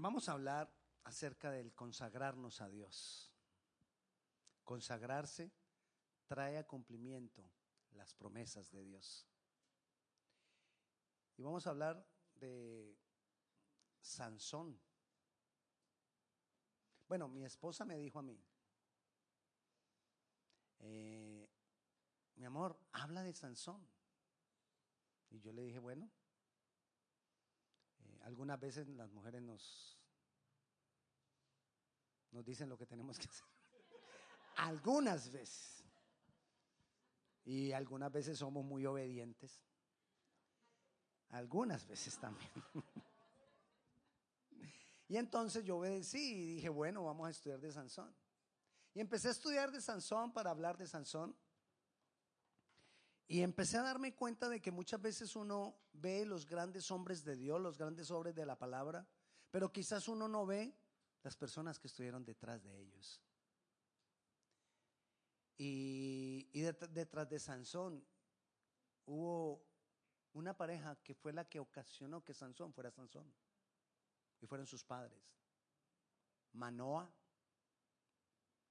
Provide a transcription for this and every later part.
vamos a hablar acerca del consagrarnos a Dios. Consagrarse trae a cumplimiento las promesas de Dios. Y vamos a hablar de Sansón. Bueno, mi esposa me dijo a mí, eh, mi amor, habla de Sansón. Y yo le dije, bueno, algunas veces las mujeres nos, nos dicen lo que tenemos que hacer. algunas veces. Y algunas veces somos muy obedientes. Algunas veces también. y entonces yo obedecí y dije, bueno, vamos a estudiar de Sansón. Y empecé a estudiar de Sansón para hablar de Sansón. Y empecé a darme cuenta de que muchas veces uno ve los grandes hombres de Dios, los grandes hombres de la palabra, pero quizás uno no ve las personas que estuvieron detrás de ellos. Y, detrás de Sansón hubo una pareja que fue la que ocasionó que Sansón fuera Sansón. Y fueron sus padres. Manoa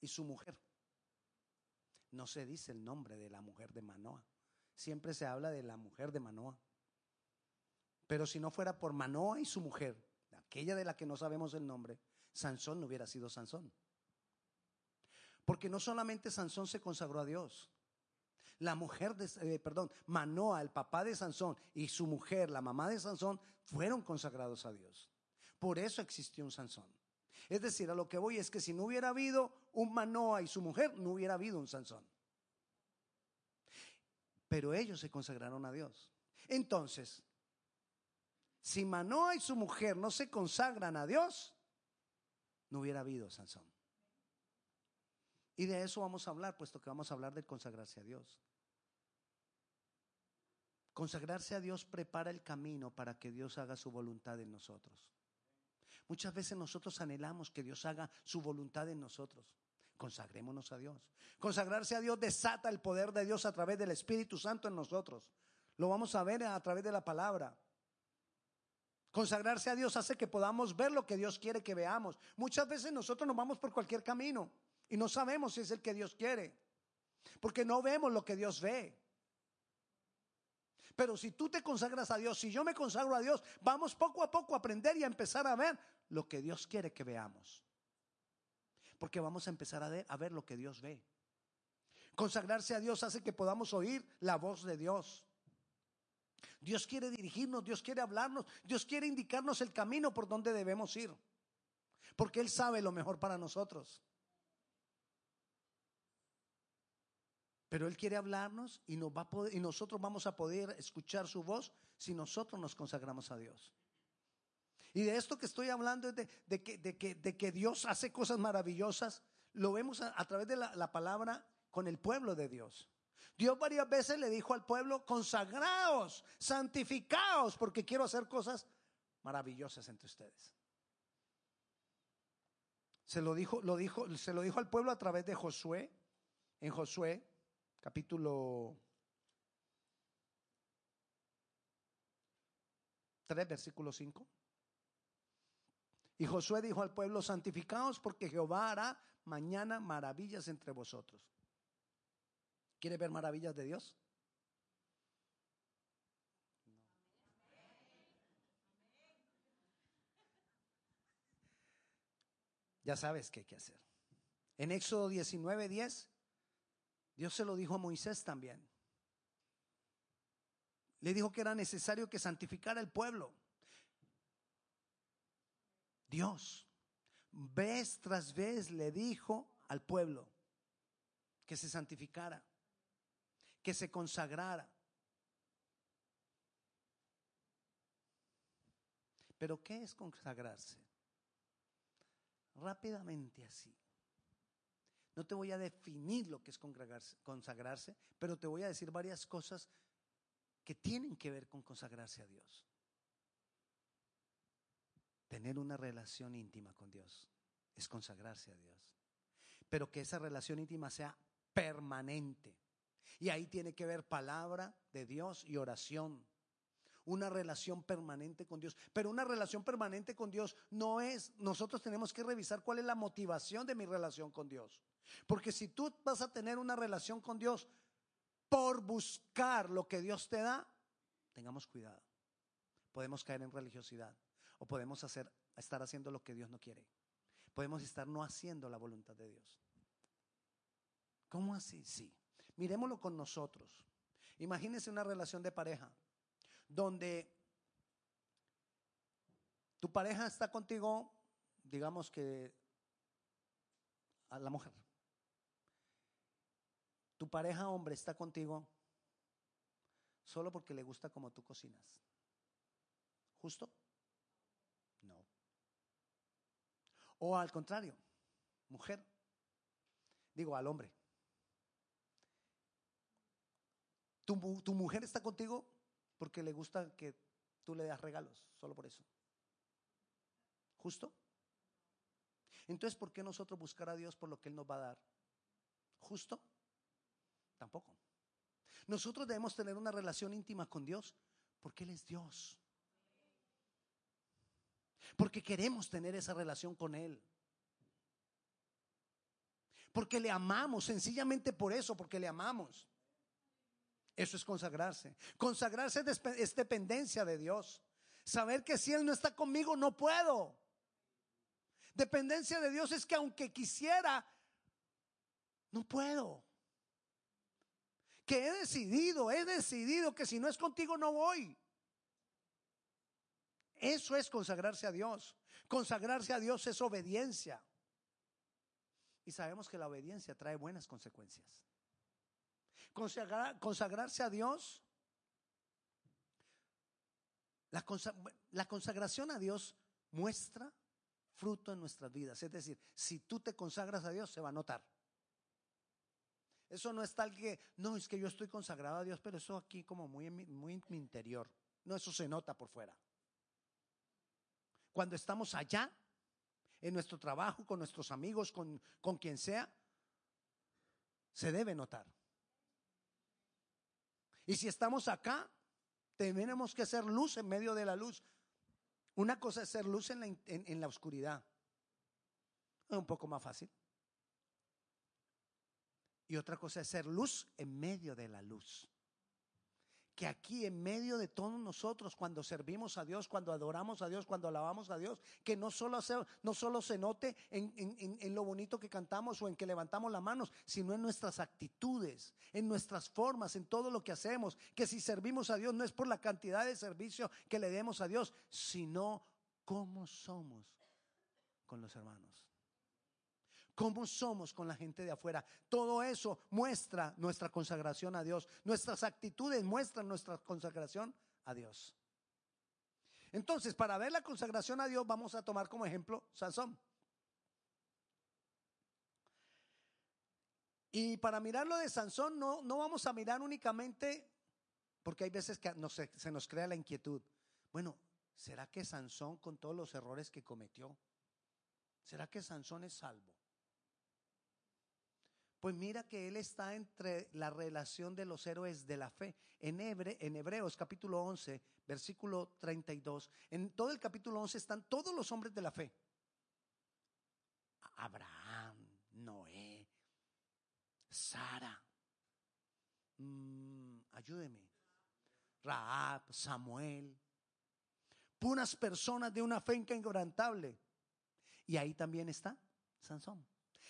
y su mujer. No se dice el nombre de la mujer de Manoa. Siempre se habla de la mujer de Manoa. Pero si no fuera por Manoa y su mujer, aquella de la que no sabemos el nombre, Sansón no hubiera sido Sansón. Porque no solamente Sansón se consagró a Dios. La mujer de, eh, perdón, Manoa, el papá de Sansón, y su mujer, la mamá de Sansón, fueron consagrados a Dios. Por eso existió un Sansón. Es decir, a lo que voy es que si no hubiera habido un Manoa y su mujer, no hubiera habido un Sansón. Pero ellos se consagraron a Dios. Entonces, si Manoa y su mujer no se consagran a Dios, no hubiera habido Sansón. Y de eso vamos a hablar, puesto que vamos a hablar de consagrarse a Dios. Consagrarse a Dios prepara el camino para que Dios haga su voluntad en nosotros. Muchas veces nosotros anhelamos que Dios haga su voluntad en nosotros. Consagrémonos a Dios. Consagrarse a Dios desata el poder de Dios a través del Espíritu Santo en nosotros. Lo vamos a ver a través de la palabra. Consagrarse a Dios hace que podamos ver lo que Dios quiere que veamos. Muchas veces nosotros nos vamos por cualquier camino y no sabemos si es el que Dios quiere, porque no vemos lo que Dios ve. Pero si tú te consagras a Dios, si yo me consagro a Dios, vamos poco a poco a aprender y a empezar a ver lo que Dios quiere que veamos. Porque vamos a empezar a ver, lo que Dios ve. Consagrarse a Dios hace que podamos oír la voz de Dios. Dios quiere dirigirnos, Dios quiere hablarnos, Dios quiere indicarnos el camino por donde debemos ir. Porque Él sabe lo mejor para nosotros. Pero Él quiere hablarnos y nosotros vamos a poder escuchar su voz si nosotros nos consagramos a Dios. Y de esto que estoy hablando es de, que, Dios hace cosas maravillosas. Lo vemos a, través de la palabra con el pueblo de Dios. Dios varias veces le dijo al pueblo, consagraos, santificaos, porque quiero hacer cosas maravillosas entre ustedes. Se lo dijo, lo dijo, se lo dijo al pueblo a través de Josué, en Josué, capítulo 3, versículo 5. Y Josué dijo al pueblo, santificaos porque Jehová hará mañana maravillas entre vosotros. ¿Quiere ver maravillas de Dios? Ya sabes qué hay que hacer. En Éxodo 19, 10, Dios se lo dijo a Moisés también. Le dijo que era necesario que santificara el pueblo. Dios, vez tras vez le dijo al pueblo que se santificara que se consagrara. Pero ¿qué es consagrarse? Rápidamente así. No te voy a definir lo que es consagrarse, pero te voy a decir varias cosas que tienen que ver con consagrarse a Dios. Tener una relación íntima con Dios es consagrarse a Dios. Pero que esa relación íntima sea permanente. Y ahí tiene que ver palabra de Dios y oración. una relación permanente con Dios. Pero una relación permanente con Dios no es, nosotros tenemos que revisar cuál es la motivación de mi relación con Dios. Porque si tú vas a tener una relación con Dios por buscar lo que Dios te da, tengamos cuidado. Podemos caer en religiosidad o podemos hacer, estar haciendo lo que Dios no quiere. Podemos estar no haciendo la voluntad de Dios. ¿Cómo así? Sí. Miremoslo con nosotros. Imagínense una relación de pareja donde tu pareja está contigo, digamos que a la mujer. Tu pareja hombre está contigo solo porque le gusta como tú cocinas. ¿Justo? No. O al contrario, mujer. Digo al hombre. Tu, mujer está contigo porque le gusta que tú le das regalos, solo por eso. ¿Justo? Entonces, ¿por qué nosotros buscar a Dios por lo que Él nos va a dar? ¿Justo? Tampoco. Nosotros debemos tener una relación íntima con Dios porque Él es Dios. Porque queremos tener esa relación con Él. Porque le amamos, sencillamente por eso, porque le amamos. Eso es consagrarse. Consagrarse es dependencia de Dios. Saber que si Él no está conmigo, no puedo. Dependencia de Dios es que aunque quisiera, no puedo. Que he decidido, he decidido que si no es contigo, no voy. Eso es consagrarse a Dios. Consagrarse a Dios es obediencia. Y sabemos que la obediencia trae buenas consecuencias consagrarse a Dios, la, consagración a Dios muestra fruto en nuestras vidas. Es decir, si tú te consagras a Dios, se va a notar. Eso no es tal que, no, es que yo estoy consagrado a Dios, pero eso aquí como muy, muy en mi interior. No, eso se nota por fuera. Cuando estamos allá, en nuestro trabajo, con nuestros amigos, con, con quien sea, se debe notar. Y si estamos acá, tenemos que ser luz en medio de la luz. Una cosa es ser luz en la, en, la oscuridad. Es un poco más fácil. Y otra cosa es ser luz en medio de la luz que aquí en medio de todos nosotros, cuando servimos a Dios, cuando adoramos a Dios, cuando alabamos a Dios, que no solo no solo se note en, en, lo bonito que cantamos o en que levantamos las manos, sino en nuestras actitudes, en nuestras formas, en todo lo que hacemos. Que si servimos a Dios no es por la cantidad de servicio que le demos a Dios, sino cómo somos con los hermanos cómo somos con la gente de afuera. Todo eso muestra nuestra consagración a Dios. Nuestras actitudes muestran nuestra consagración a Dios. Entonces, para ver la consagración a Dios, vamos a tomar como ejemplo Sansón. Y para mirar lo de Sansón, no, no vamos a mirar únicamente, porque hay veces que se nos crea la inquietud. Bueno, ¿será que Sansón, con todos los errores que cometió, ¿será que Sansón es salvo? Pues mira que él está entre la relación de los héroes de la fe. En, en Hebreos capítulo 11, versículo 32, en todo el capítulo 11 están todos los hombres de la fe. Abraham, Noé, Sara, mm, ayúdeme, Raab, Samuel, puras personas de una fe inquebrantable. Y ahí también está Sansón.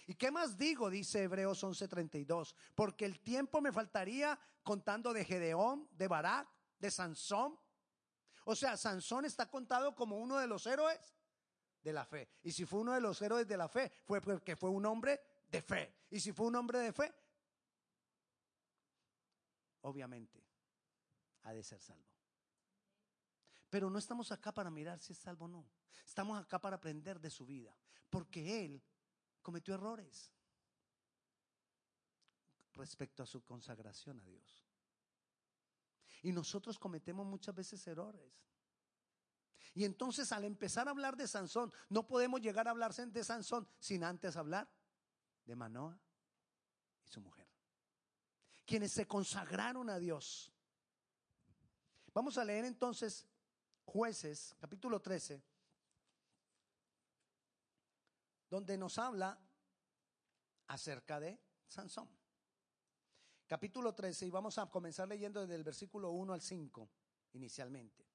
¿Y qué más digo? Dice Hebreos 11:32. Porque el tiempo me faltaría contando de Gedeón, de Barak, de Sansón. O sea, Sansón está contado como uno de los héroes de la fe. Y si fue uno de los héroes de la fe, fue porque fue un hombre de fe. Y si fue un hombre de fe, obviamente ha de ser salvo. Pero no estamos acá para mirar si es salvo o no. Estamos acá para aprender de su vida. Porque Él cometió errores respecto a su consagración a Dios. Y nosotros cometemos muchas veces errores. Y entonces al empezar a hablar de Sansón, no podemos llegar a hablar de Sansón sin antes hablar de Manoa y su mujer. Quienes se consagraron a Dios. Vamos a leer entonces jueces, capítulo 13, donde nos habla acerca de Sansón. Capítulo 13, y vamos a comenzar leyendo desde el versículo 1 al 5 inicialmente.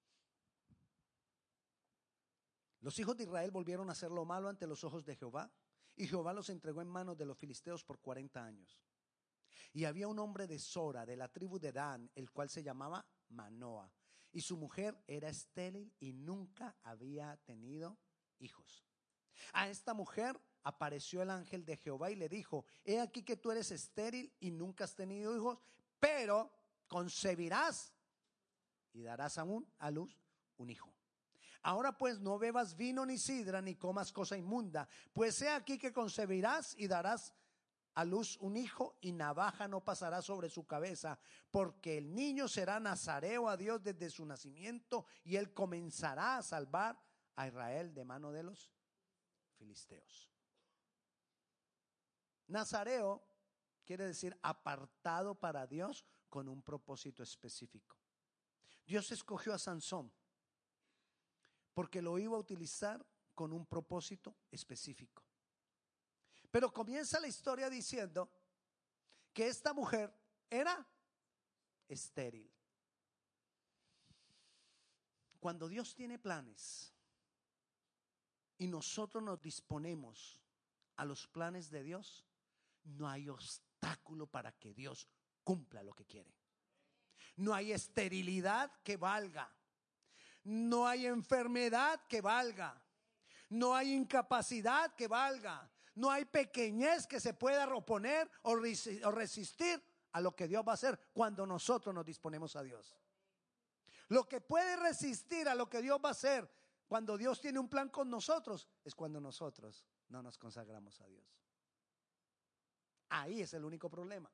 Los hijos de Israel volvieron a hacer lo malo ante los ojos de Jehová, y Jehová los entregó en manos de los filisteos por 40 años. Y había un hombre de Sora, de la tribu de Dan, el cual se llamaba Manoa, y su mujer era estéril y nunca había tenido hijos. A esta mujer apareció el ángel de Jehová y le dijo, he aquí que tú eres estéril y nunca has tenido hijos, pero concebirás y darás aún a luz un hijo. Ahora pues no bebas vino ni sidra ni comas cosa inmunda, pues he aquí que concebirás y darás a luz un hijo y navaja no pasará sobre su cabeza, porque el niño será nazareo a Dios desde su nacimiento y él comenzará a salvar a Israel de mano de los filisteos. Nazareo quiere decir apartado para Dios con un propósito específico. Dios escogió a Sansón porque lo iba a utilizar con un propósito específico. Pero comienza la historia diciendo que esta mujer era estéril. Cuando Dios tiene planes y nosotros nos disponemos a los planes de Dios, no hay obstáculo para que Dios cumpla lo que quiere. No hay esterilidad que valga. No hay enfermedad que valga. No hay incapacidad que valga. No hay pequeñez que se pueda oponer o resistir a lo que Dios va a hacer cuando nosotros nos disponemos a Dios. Lo que puede resistir a lo que Dios va a hacer cuando Dios tiene un plan con nosotros es cuando nosotros no nos consagramos a Dios. Ahí es el único problema.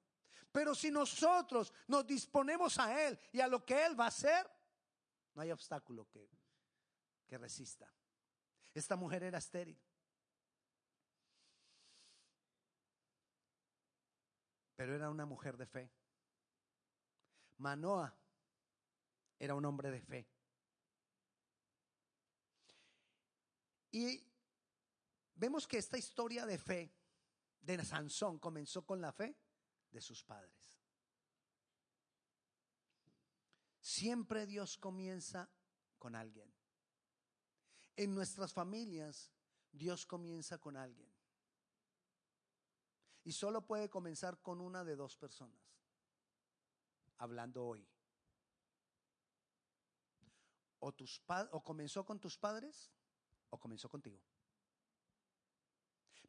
Pero si nosotros nos disponemos a Él y a lo que Él va a hacer, no hay obstáculo que, que resista. Esta mujer era estéril. Pero era una mujer de fe. Manoa era un hombre de fe. Y vemos que esta historia de fe de Sansón comenzó con la fe de sus padres. Siempre Dios comienza con alguien. En nuestras familias, Dios comienza con alguien. Y solo puede comenzar con una de dos personas, hablando hoy. O, tus o comenzó con tus padres o comenzó contigo.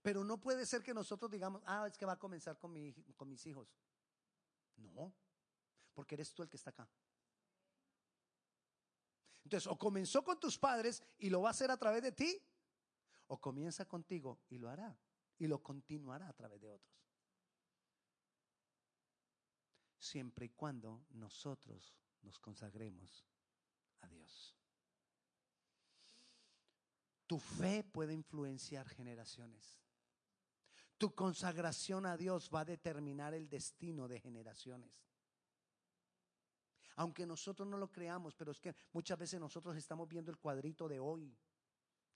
Pero no puede ser que nosotros digamos, ah, es que va a comenzar con, mi, con mis hijos. No, porque eres tú el que está acá. Entonces, o comenzó con tus padres y lo va a hacer a través de ti, o comienza contigo y lo hará, y lo continuará a través de otros. Siempre y cuando nosotros nos consagremos a Dios. Tu fe puede influenciar generaciones. Tu consagración a Dios va a determinar el destino de generaciones. Aunque nosotros no lo creamos, pero es que muchas veces nosotros estamos viendo el cuadrito de hoy,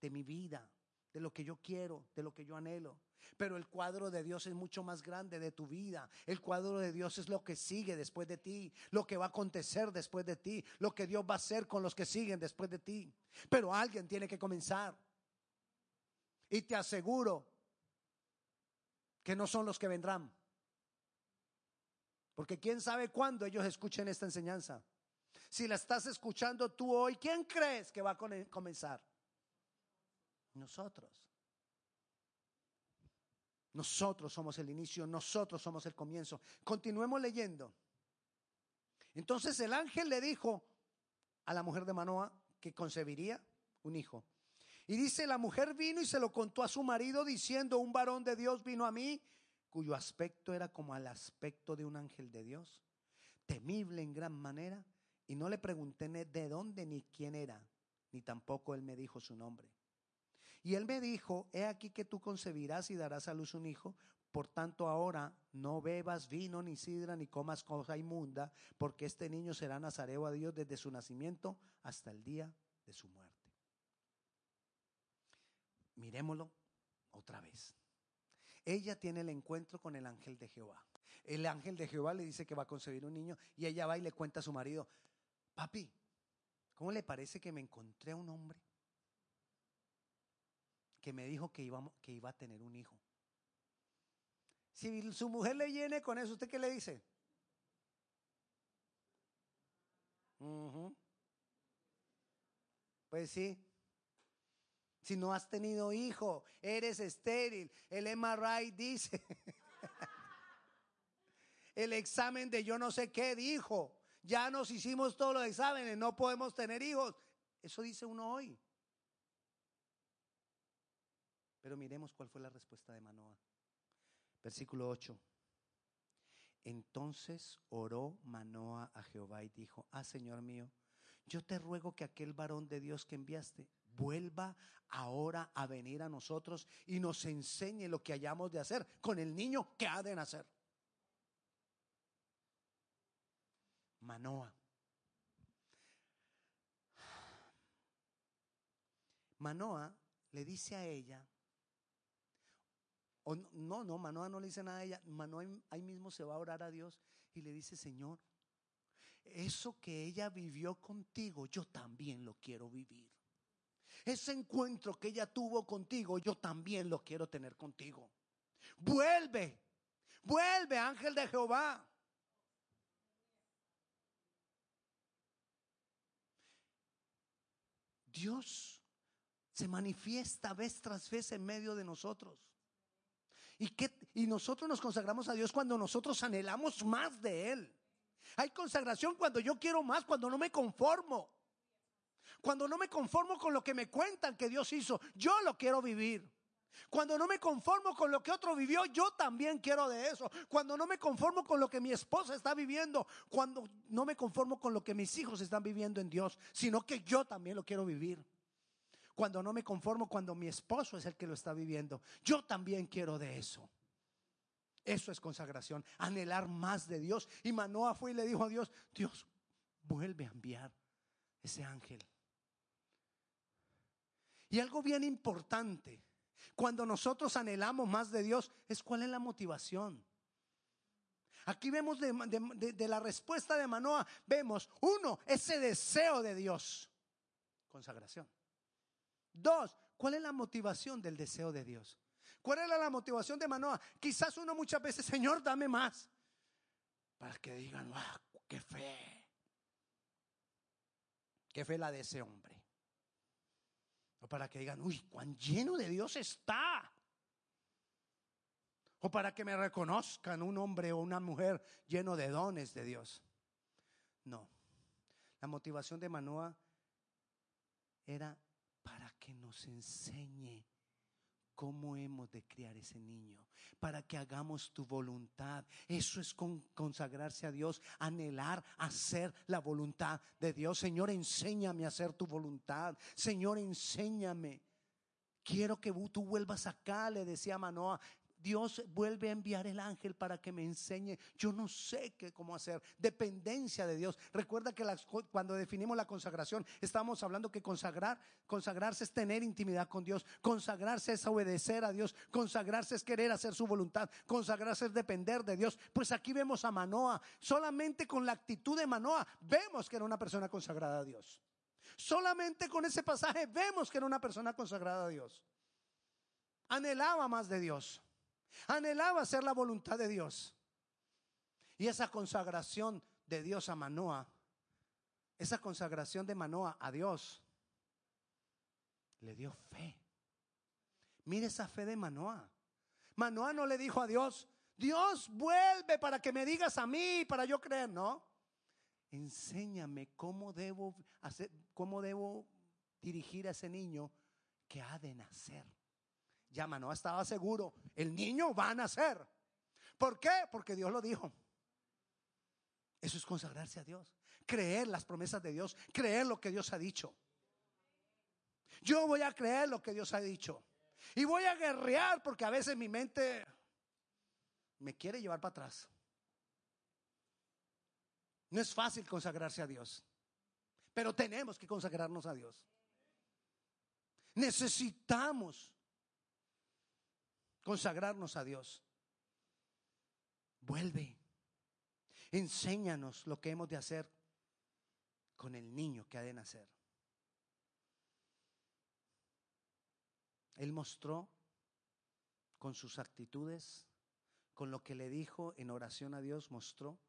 de mi vida, de lo que yo quiero, de lo que yo anhelo. Pero el cuadro de Dios es mucho más grande de tu vida. El cuadro de Dios es lo que sigue después de ti, lo que va a acontecer después de ti, lo que Dios va a hacer con los que siguen después de ti. Pero alguien tiene que comenzar. Y te aseguro que no son los que vendrán. Porque quién sabe cuándo ellos escuchen esta enseñanza. Si la estás escuchando tú hoy, ¿quién crees que va a comenzar? Nosotros. Nosotros somos el inicio, nosotros somos el comienzo. Continuemos leyendo. Entonces el ángel le dijo a la mujer de Manoa que concebiría un hijo. Y dice, la mujer vino y se lo contó a su marido diciendo, un varón de Dios vino a mí, cuyo aspecto era como al aspecto de un ángel de Dios, temible en gran manera, y no le pregunté de dónde ni quién era, ni tampoco él me dijo su nombre. Y él me dijo, he aquí que tú concebirás y darás a luz un hijo, Por tanto, ahora no bebas vino ni sidra ni comas cosa inmunda, porque este niño será nazareo a Dios desde su nacimiento hasta el día de su muerte. Miremoslo otra vez. Ella tiene el encuentro con el ángel de Jehová. El ángel de Jehová le dice que va a concebir un niño y ella va y le cuenta a su marido, papi, ¿cómo le parece que me encontré a un hombre que me dijo que iba, a tener un hijo? Si su mujer le llene con eso, ¿usted qué le dice? Pues sí. Si no has tenido hijo, eres estéril. El MRI dice. el examen de yo no sé qué dijo. Ya nos hicimos todos los exámenes, no podemos tener hijos. Eso dice uno hoy. Pero miremos cuál fue la respuesta de Manoah. Versículo 8. Entonces oró Manoah a Jehová y dijo, ah Señor mío, yo te ruego que aquel varón de Dios que enviaste vuelva ahora a venir a nosotros y nos enseñe lo que hayamos de hacer con el niño que ha de nacer. Manoa. Manoa le dice a ella, no, no, Manoa no le dice nada a ella, Manoa ahí mismo se va a orar a Dios y le dice, Señor, eso que ella vivió contigo, yo también lo quiero vivir. Ese encuentro que ella tuvo contigo, yo también lo quiero tener contigo. Vuelve, vuelve, ángel de Jehová. Dios se manifiesta vez tras vez en medio de nosotros. Y, nosotros nos consagramos a Dios cuando nosotros anhelamos más de Él. Hay consagración cuando yo quiero más, cuando no me conformo. Cuando no me conformo con lo que me cuentan que Dios hizo, yo lo quiero vivir. Cuando no me conformo con lo que otro vivió, yo también quiero de eso. Cuando no me conformo con lo que mi esposa está viviendo, cuando no me conformo con lo que mis hijos están viviendo en Dios, sino que yo también lo quiero vivir. Cuando no me conformo cuando mi esposo es el que lo está viviendo, yo también quiero de eso. Eso es consagración, anhelar más de Dios. Y Manoa fue y le dijo a Dios, Dios, vuelve a enviar ese ángel. Y algo bien importante cuando nosotros anhelamos más de Dios, es cuál es la motivación. Aquí vemos de, la respuesta de Manoa, vemos, uno, ese deseo de Dios, consagración. Dos, ¿cuál es la motivación del deseo de Dios? ¿Cuál era la motivación de Manoa? Quizás uno muchas veces, Señor, dame más. Para que digan, ah, qué fe. Qué fe la de ese hombre. O para que digan, uy, cuán lleno de Dios está. O para que me reconozcan un hombre o una mujer lleno de dones de Dios. No. La motivación de Manoa era que nos enseñe cómo hemos de criar ese niño, para que hagamos tu voluntad. Eso es consagrarse a Dios, anhelar hacer la voluntad de Dios. Señor, enséñame a hacer tu voluntad. Señor, enséñame. Quiero que tú vuelvas acá, le decía Manoa. Dios vuelve a enviar el ángel para que me enseñe. Yo no sé qué, cómo hacer. Dependencia de Dios. Recuerda que cuando definimos la consagración, estamos hablando que consagrar, consagrarse es tener intimidad con Dios. Consagrarse es obedecer a Dios. Consagrarse es querer hacer su voluntad. Consagrarse es depender de Dios. Pues aquí vemos a Manoa. Solamente con la actitud de Manoa vemos que era una persona consagrada a Dios. Solamente con ese pasaje vemos que era una persona consagrada a Dios. Anhelaba más de Dios. Anhelaba hacer la voluntad de Dios. Y esa consagración de Dios a Manoa, esa consagración de Manoa a Dios, le dio fe. Mire esa fe de Manoa. Manoa no le dijo a Dios, Dios vuelve para que me digas a mí, para yo creer, no. Enséñame cómo debo hacer, cómo debo dirigir a ese niño que ha de nacer. Ya Manoa estaba seguro, el niño va a nacer. ¿Por qué? Porque Dios lo dijo. Eso es consagrarse a Dios, creer las promesas de Dios, creer lo que Dios ha dicho. Yo voy a creer lo que Dios ha dicho. Y voy a guerrear porque a veces mi mente me quiere llevar para atrás. No es fácil consagrarse a Dios, pero tenemos que consagrarnos a Dios. Necesitamos consagrarnos a Dios. Vuelve, enséñanos lo que hemos de hacer con el niño que ha de nacer. Él mostró con sus actitudes, con lo que le dijo en oración a Dios, mostró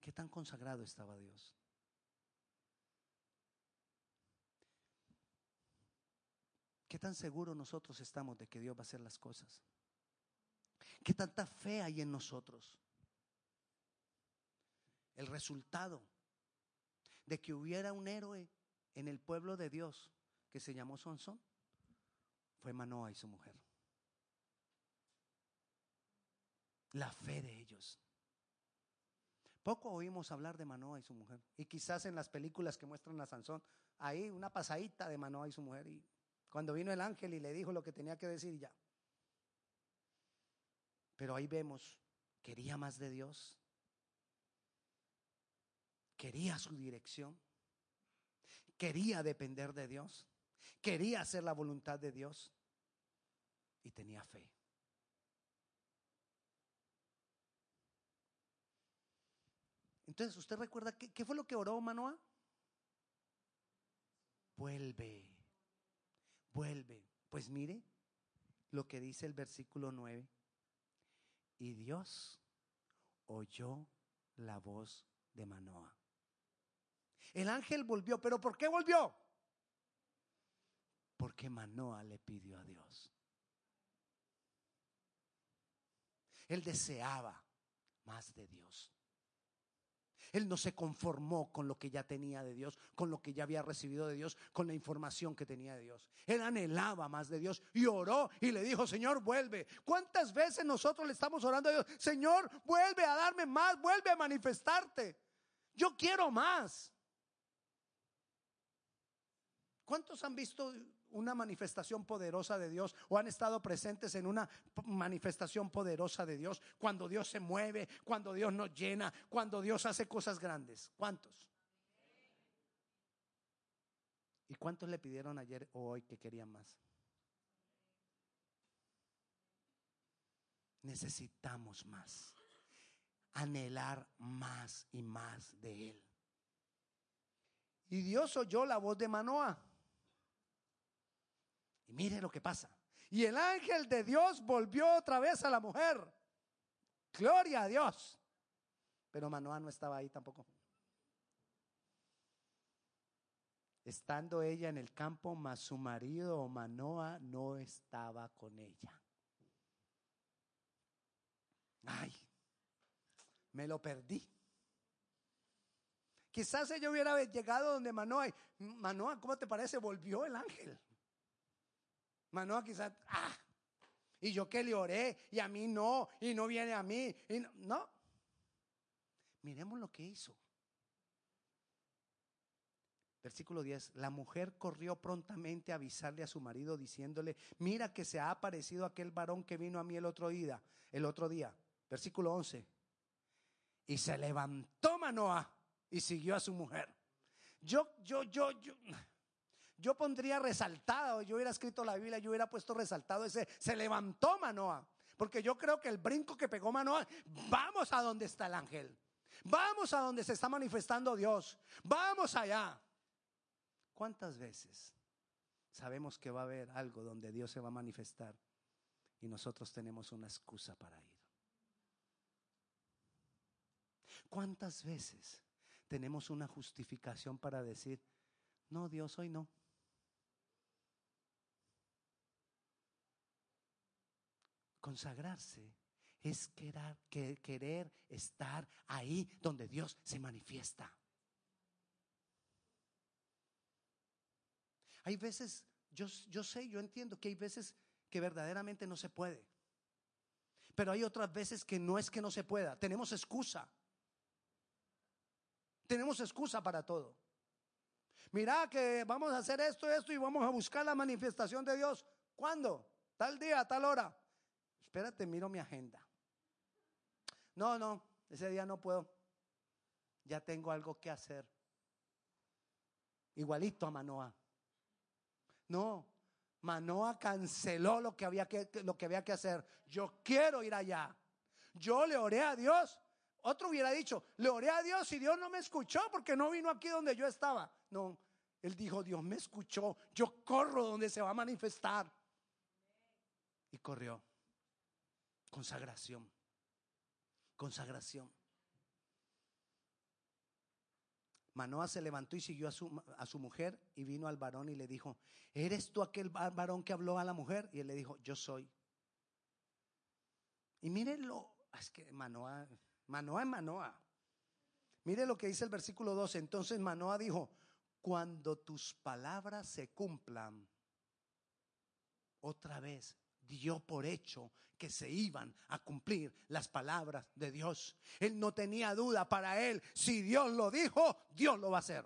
qué tan consagrado estaba Dios. ¿Qué tan seguro nosotros estamos de que Dios va a hacer las cosas? ¿Qué tanta fe hay en nosotros? El resultado de que hubiera un héroe en el pueblo de Dios que se llamó Sansón fue Manoa y su mujer. La fe de ellos. Poco oímos hablar de Manoa y su mujer. Y quizás en las películas que muestran a Sansón, ahí una pasadita de Manoa y su mujer. Y cuando vino el ángel y le dijo lo que tenía que decir, ya. Pero ahí vemos, quería más de Dios. Quería su dirección. Quería depender de Dios. Quería hacer la voluntad de Dios y tenía fe. Entonces, ¿usted recuerda qué, fue lo que oró Manoa? Vuelve, vuelve. Pues mire lo que dice el versículo 9. Y Dios oyó la voz de Manoa. El ángel volvió, pero ¿por qué volvió? Porque Manoa le pidió a Dios. Él deseaba más de Dios. Él no se conformó con lo que ya tenía de Dios, con lo que ya había recibido de Dios, con la información que tenía de Dios. Él anhelaba más de Dios y oró y le dijo, Señor, vuelve. ¿Cuántas veces nosotros le estamos orando a Dios? Señor, vuelve a darme más, vuelve a manifestarte. Yo quiero más. ¿Cuántos han visto una manifestación poderosa de Dios o han estado presentes en una manifestación poderosa de Dios cuando Dios se mueve, cuando Dios nos llena, cuando Dios hace cosas grandes. ¿Cuántos? ¿Y cuántos le pidieron ayer o hoy que querían más? Necesitamos más. Anhelar más y más de Él. Y Dios oyó la voz de Manoah y mire lo que pasa. Y el ángel de Dios volvió otra vez a la mujer. Gloria a Dios. Pero Manoa no estaba ahí tampoco. Estando ella en el campo, mas su marido Manoa no estaba con ella. Ay, me lo perdí. Quizás ella hubiera llegado donde Manoa. Manoa, ¿cómo te parece? Volvió el ángel. Manoa quizás, ah, y yo que le oré, y a mí no, y no viene a mí, y no. Miremos lo que hizo. Versículo 10, la mujer corrió prontamente a avisarle a su marido diciéndole, mira que se ha aparecido aquel varón que vino a mí el otro día, el otro día. Versículo 11. Y se levantó Manoa y siguió a su mujer. Yo, yo, yo, yo, yo pondría resaltado, yo hubiera escrito la Biblia, yo hubiera puesto resaltado ese, se levantó Manoa. Porque yo creo que el brinco que pegó Manoa, vamos a donde está el ángel. Vamos a donde se está manifestando Dios. Vamos allá. ¿Cuántas veces sabemos que va a haber algo donde Dios se va a manifestar y nosotros tenemos una excusa para ir? ¿Cuántas veces tenemos una justificación para decir, no, Dios, hoy no? Consagrarse es querer, querer estar ahí donde Dios se manifiesta. Hay veces, yo, yo sé, yo entiendo que hay veces que verdaderamente no se puede. Pero hay otras veces que no es que no se pueda. Tenemos excusa. Tenemos excusa para todo. Mira que vamos a hacer esto, esto y vamos a buscar la manifestación de Dios. ¿Cuándo? Tal día, tal hora espérate, miro mi agenda. No, no, ese día no puedo. Ya tengo algo que hacer. Igualito a Manoa. No, Manoa canceló lo que había que, lo que, había que hacer. Yo quiero ir allá. Yo le oré a Dios. Otro hubiera dicho, le oré a Dios y Dios no me escuchó porque no vino aquí donde yo estaba. No, él dijo, Dios me escuchó. Yo corro donde se va a manifestar. Y corrió. Consagración. Consagración. Manoa se levantó y siguió a su, a su, mujer y vino al varón y le dijo, ¿eres tú aquel varón que habló a la mujer? Y él le dijo, yo soy. Y mírenlo, es que Manoa, Manoa es Manoa. Mire lo que dice el versículo 12. Entonces Manoa dijo, cuando tus palabras se cumplan, otra vez dio por hecho que se iban a cumplir las palabras de Dios. Él no tenía duda para él. Si Dios lo dijo, Dios lo va a hacer.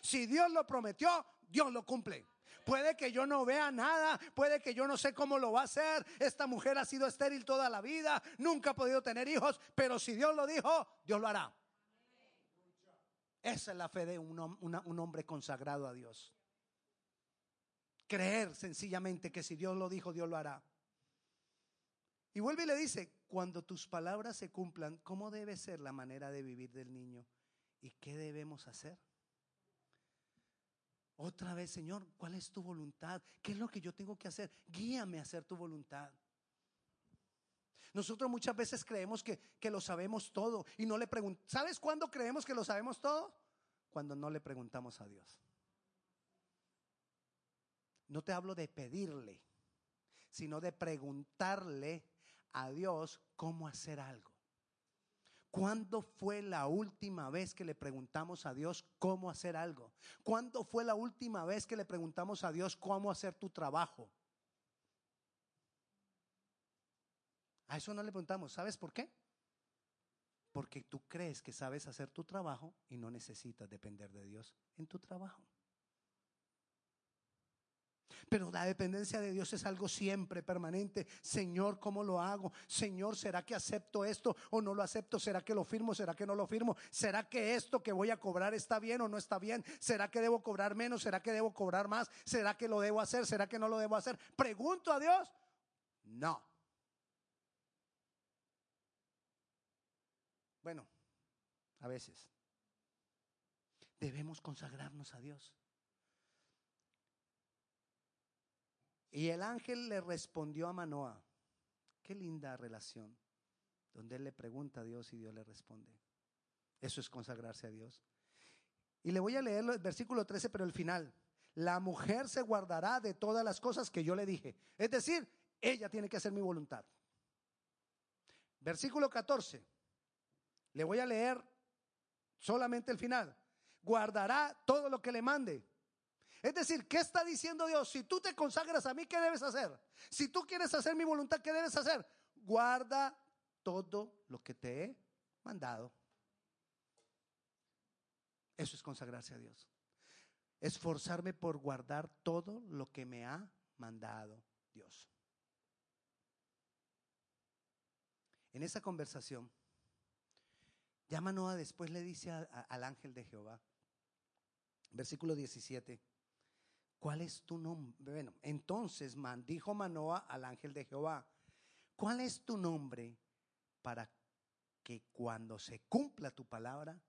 Si Dios lo prometió, Dios lo cumple. Puede que yo no vea nada, puede que yo no sé cómo lo va a hacer. Esta mujer ha sido estéril toda la vida, nunca ha podido tener hijos, pero si Dios lo dijo, Dios lo hará. Esa es la fe de un, un hombre consagrado a Dios. Creer sencillamente que si Dios lo dijo, Dios lo hará. Y vuelve y le dice, cuando tus palabras se cumplan, ¿cómo debe ser la manera de vivir del niño? ¿Y qué debemos hacer? Otra vez, Señor, ¿cuál es tu voluntad? ¿Qué es lo que yo tengo que hacer? Guíame a hacer tu voluntad. Nosotros muchas veces creemos que, que lo sabemos todo y no le preguntamos. ¿Sabes cuándo creemos que lo sabemos todo? Cuando no le preguntamos a Dios. No te hablo de pedirle, sino de preguntarle a Dios cómo hacer algo. ¿Cuándo fue la última vez que le preguntamos a Dios cómo hacer algo? ¿Cuándo fue la última vez que le preguntamos a Dios cómo hacer tu trabajo? A eso no le preguntamos. ¿Sabes por qué? Porque tú crees que sabes hacer tu trabajo y no necesitas depender de Dios en tu trabajo. Pero la dependencia de Dios es algo siempre permanente. Señor, ¿cómo lo hago? Señor, ¿será que acepto esto o no lo acepto? ¿Será que lo firmo? ¿Será que no lo firmo? ¿Será que esto que voy a cobrar está bien o no está bien? ¿Será que debo cobrar menos? ¿Será que debo cobrar más? ¿Será que lo debo hacer? ¿Será que no lo debo hacer? Pregunto a Dios. No. Bueno, a veces debemos consagrarnos a Dios. Y el ángel le respondió a Manoa. Qué linda relación, donde él le pregunta a Dios y Dios le responde. Eso es consagrarse a Dios. Y le voy a leer el versículo 13, pero el final. La mujer se guardará de todas las cosas que yo le dije. Es decir, ella tiene que hacer mi voluntad. Versículo 14. Le voy a leer solamente el final. Guardará todo lo que le mande. Es decir, ¿qué está diciendo Dios? Si tú te consagras a mí, ¿qué debes hacer? Si tú quieres hacer mi voluntad, ¿qué debes hacer? Guarda todo lo que te he mandado. Eso es consagrarse a Dios. Esforzarme por guardar todo lo que me ha mandado Dios. En esa conversación, ya Manoa después le dice al ángel de Jehová, versículo 17, ¿cuál es tu nombre? Bueno, entonces dijo Manoa al ángel de Jehová, ¿cuál es tu nombre para que cuando se cumpla tu palabra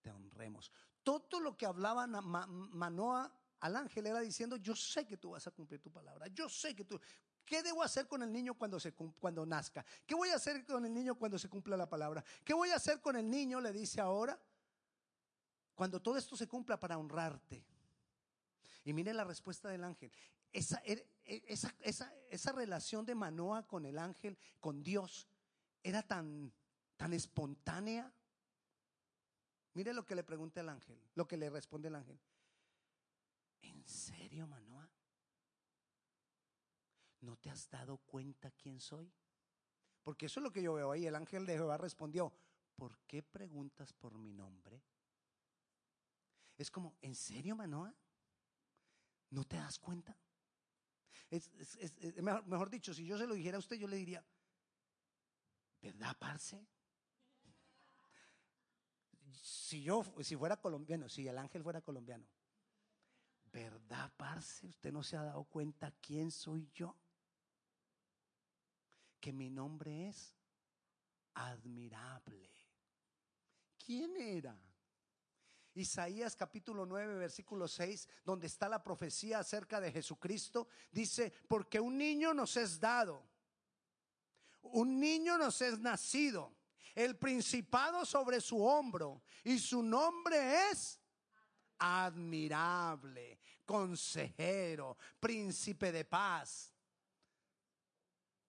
te honremos? Todo lo que hablaba Manoa al ángel era diciendo, yo sé que tú vas a cumplir tu palabra, yo sé que tú... ¿Qué debo hacer con el niño cuando, se, cuando nazca? ¿Qué voy a hacer con el niño cuando se cumpla la palabra? ¿Qué voy a hacer con el niño? Le dice ahora, cuando todo esto se cumpla para honrarte. Y mire la respuesta del ángel. Esa, er, e, esa, esa, esa, relación de Manoa con el ángel, con Dios, era tan, tan espontánea. Mire lo que le pregunta el ángel, lo que le responde el ángel. ¿En serio, Manoa? ¿No te has dado cuenta quién soy? Porque eso es lo que yo veo ahí. El ángel de Jehová respondió, ¿por qué preguntas por mi nombre? Es como, ¿en serio, Manoa? ¿No te das cuenta? Es, mejor, dicho, si yo se lo dijera a usted, yo le diría, ¿verdad, parce? si yo, si fuera colombiano, si el ángel fuera colombiano, ¿verdad, parce? ¿Usted no se ha dado cuenta quién soy yo? Que mi nombre es admirable. ¿Quién era? Isaías capítulo 9, versículo 6, donde está la profecía acerca de Jesucristo, dice, porque un niño nos es dado, un niño nos es nacido, el principado sobre su hombro, y su nombre es admirable, consejero, príncipe de paz,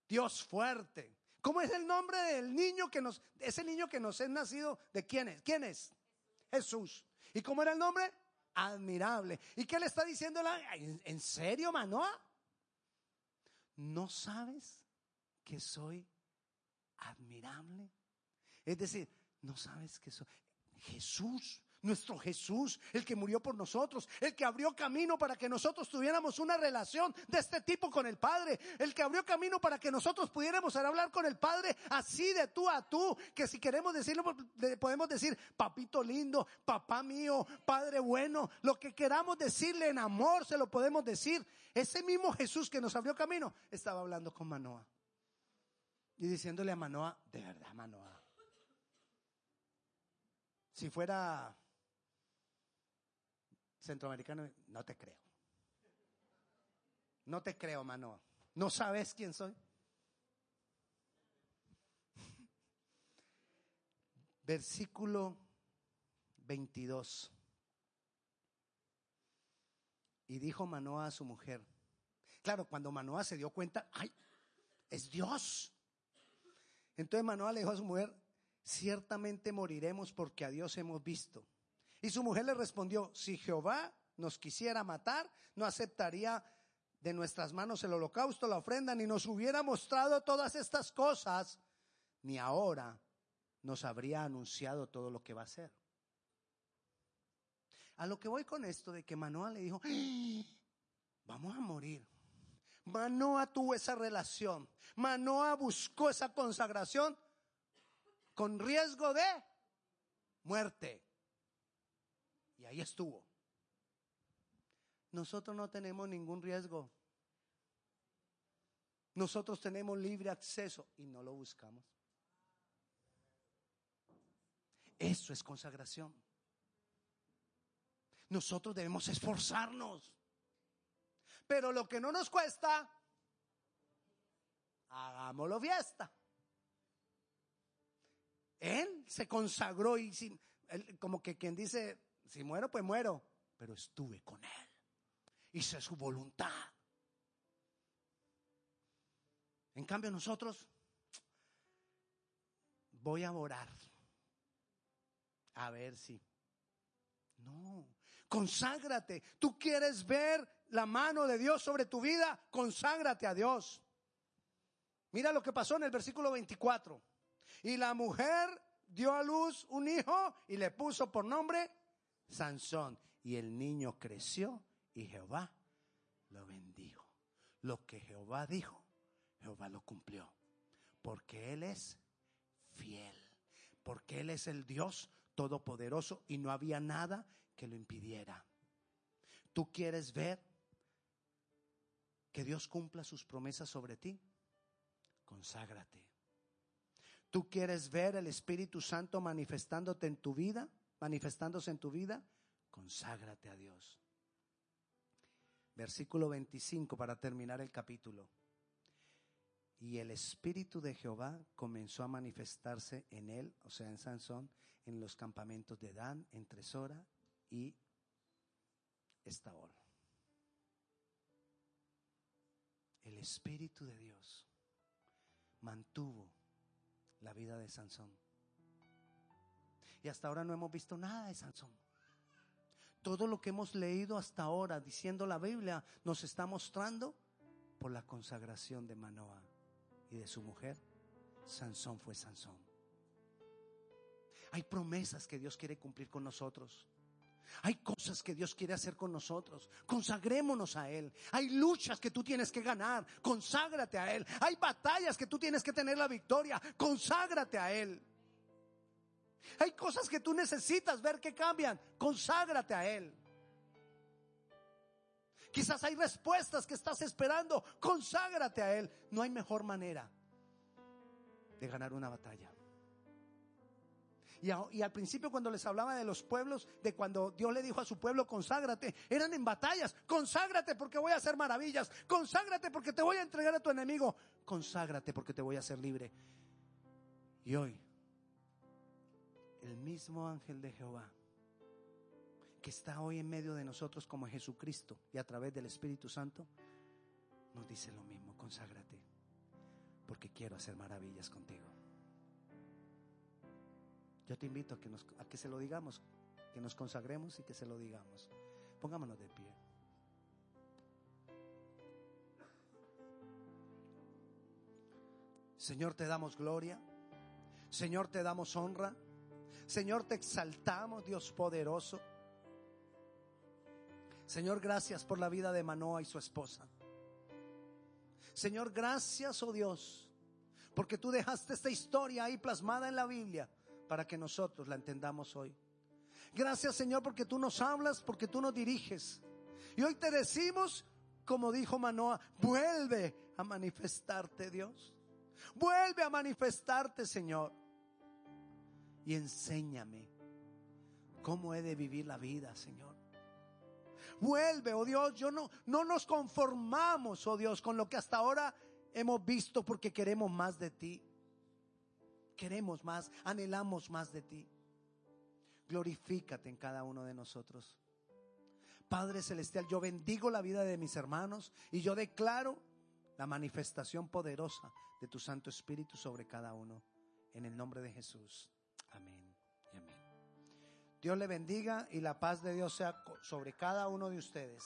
Dios fuerte. ¿Cómo es el nombre del niño que nos, ese niño que nos es nacido? ¿De quién es? ¿Quién es? Jesús. ¿Y cómo era el nombre? Admirable. ¿Y qué le está diciendo la, ¿En serio, Manoa? ¿No sabes que soy admirable? Es decir, no sabes que soy Jesús nuestro Jesús, el que murió por nosotros, el que abrió camino para que nosotros tuviéramos una relación de este tipo con el Padre, el que abrió camino para que nosotros pudiéramos hablar con el Padre así de tú a tú, que si queremos decirlo, podemos decir, papito lindo, papá mío, Padre bueno, lo que queramos decirle en amor, se lo podemos decir. Ese mismo Jesús que nos abrió camino estaba hablando con Manoa y diciéndole a Manoa, de verdad Manoa, si fuera centroamericano, no te creo. No te creo, mano. ¿No sabes quién soy? Versículo 22. Y dijo Manoa a su mujer. Claro, cuando Manoa se dio cuenta, ¡ay! Es Dios. Entonces Manoa le dijo a su mujer, ciertamente moriremos porque a Dios hemos visto. Y su mujer le respondió, si Jehová nos quisiera matar, no aceptaría de nuestras manos el holocausto, la ofrenda, ni nos hubiera mostrado todas estas cosas, ni ahora nos habría anunciado todo lo que va a hacer. A lo que voy con esto de que Manoa le dijo, ¡Ah! vamos a morir. Manoa tuvo esa relación. Manoa buscó esa consagración con riesgo de muerte. Y ahí estuvo. Nosotros no tenemos ningún riesgo. Nosotros tenemos libre acceso y no lo buscamos. Eso es consagración. Nosotros debemos esforzarnos. Pero lo que no nos cuesta, hagámoslo fiesta. Él se consagró y sin, como que quien dice, si muero, pues muero. Pero estuve con Él. Hice su voluntad. En cambio nosotros, voy a orar. A ver si. No, conságrate. Tú quieres ver la mano de Dios sobre tu vida, conságrate a Dios. Mira lo que pasó en el versículo 24. Y la mujer dio a luz un hijo y le puso por nombre Sansón. Y el niño creció y Jehová lo bendijo. Lo que Jehová dijo, Jehová lo cumplió. Porque Él es fiel. Porque Él es el Dios todopoderoso y no había nada que lo impidiera. ¿Tú quieres ver que Dios cumpla sus promesas sobre ti? Conságrate. ¿Tú quieres ver el Espíritu Santo manifestándote en tu vida? Manifestándose en tu vida, conságrate a Dios. Versículo 25 para terminar el capítulo. Y el Espíritu de Jehová comenzó a manifestarse en él, o sea, en Sansón, en los campamentos de Dan, entre Sora y Estaol. El Espíritu de Dios mantuvo la vida de Sansón. Y hasta ahora no hemos visto nada de Sansón. Todo lo que hemos leído hasta ahora diciendo la Biblia nos está mostrando por la consagración de Manoa y de su mujer. Sansón fue Sansón. Hay promesas que Dios quiere cumplir con nosotros. Hay cosas que Dios quiere hacer con nosotros. Consagrémonos a Él. Hay luchas que tú tienes que ganar. Conságrate a Él. Hay batallas que tú tienes que tener la victoria. Conságrate a Él. Hay cosas que tú necesitas ver que cambian. Conságrate a Él. Quizás hay respuestas que estás esperando. Conságrate a Él. No hay mejor manera de ganar una batalla. Y, al principio cuando les hablaba de los pueblos, de cuando Dios le dijo a su pueblo, conságrate, eran en batallas, conságrate porque voy a hacer maravillas, conságrate porque te voy a entregar a tu enemigo, conságrate porque te voy a hacer libre. Y hoy, el mismo ángel de Jehová, que está hoy en medio de nosotros como Jesucristo y a través del Espíritu Santo, nos dice lo mismo, conságrate, porque quiero hacer maravillas contigo. Yo te invito a que, nos, a que se lo digamos, que nos consagremos y que se lo digamos. Pongámonos de pie. Señor, te damos gloria. Señor, te damos honra. Señor, te exaltamos, Dios poderoso. Señor, gracias por la vida de Manoa y su esposa. Señor, gracias, oh Dios, porque tú dejaste esta historia ahí plasmada en la Biblia para que nosotros la entendamos hoy. Gracias Señor porque tú nos hablas, porque tú nos diriges. Y hoy te decimos, como dijo Manoa, vuelve a manifestarte Dios. Vuelve a manifestarte Señor. Y enséñame cómo he de vivir la vida, Señor. Vuelve, oh Dios, yo no, no nos conformamos, oh Dios, con lo que hasta ahora hemos visto porque queremos más de ti queremos más, anhelamos más de ti. Glorifícate en cada uno de nosotros. Padre Celestial, yo bendigo la vida de mis hermanos y yo declaro la manifestación poderosa de tu Santo Espíritu sobre cada uno. En el nombre de Jesús. Dios le bendiga y la paz de Dios sea sobre cada uno de ustedes.